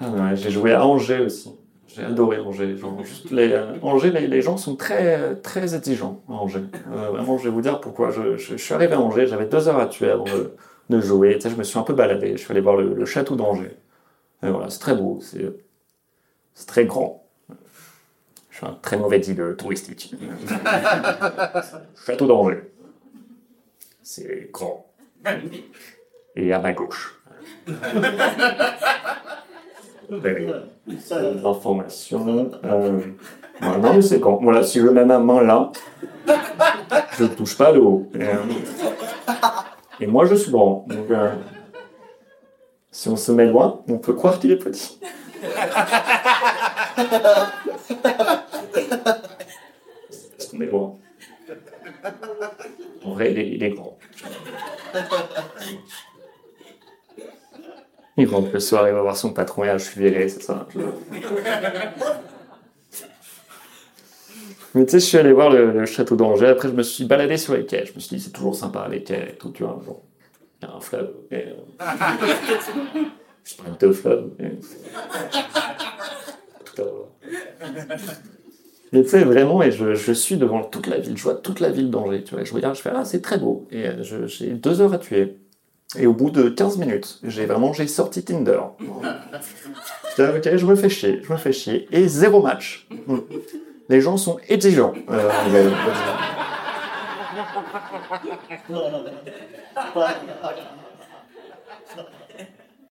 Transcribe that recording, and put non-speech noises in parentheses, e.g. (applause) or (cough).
Ah ouais, j'ai joué à Angers aussi. J'ai adoré Angers. Genre, juste les, euh, Angers, les, les gens sont très, très exigeants à Angers. Euh, vraiment, je vais vous dire pourquoi. Je, je- je suis arrivé à Angers, j'avais deux heures à tuer avant de, de jouer. Tu sais, je me suis un peu baladé. Je suis allé voir le, le château d'Angers. Et voilà, c'est très beau, c'est c'est très grand. Je suis un très mauvais dealer touristique. (laughs) château d'Angers. C'est grand. Et à ma gauche. (laughs) L'information. Euh, voilà, non, mais c'est grand. Voilà, si je mets ma main là, je ne touche pas le haut. Et, euh, et moi, je suis grand. Donc, euh, si on se met loin, on peut croire qu'il est petit. Parce qu'on est loin. En vrai, il est, il est grand. Il rentre le soir, il va voir son patron et ah, je suis viré, c'est ça. Je- Mais tu sais, je suis allé voir le, le château d'Angers, après je me suis baladé sur les quais. Je me suis dit, c'est toujours sympa les quais et tout, tu vois. Genre, il y a un fleuve. Et, euh, (laughs) je sprinte au fleuve. Et... Tout à l'heure. Mais tu sais, vraiment, et je, je suis devant toute la ville, je vois toute la ville d'Angers, tu vois. Je regarde, je fais, ah, c'est très beau. Et euh, je- j'ai deux heures à tuer. Et au bout de 15 minutes, j'ai vraiment, j'ai sorti Tinder. (laughs) J'étais, ok, je me fais chier, je me fais chier. Et zéro match. Les gens sont exigeants. Euh, mais-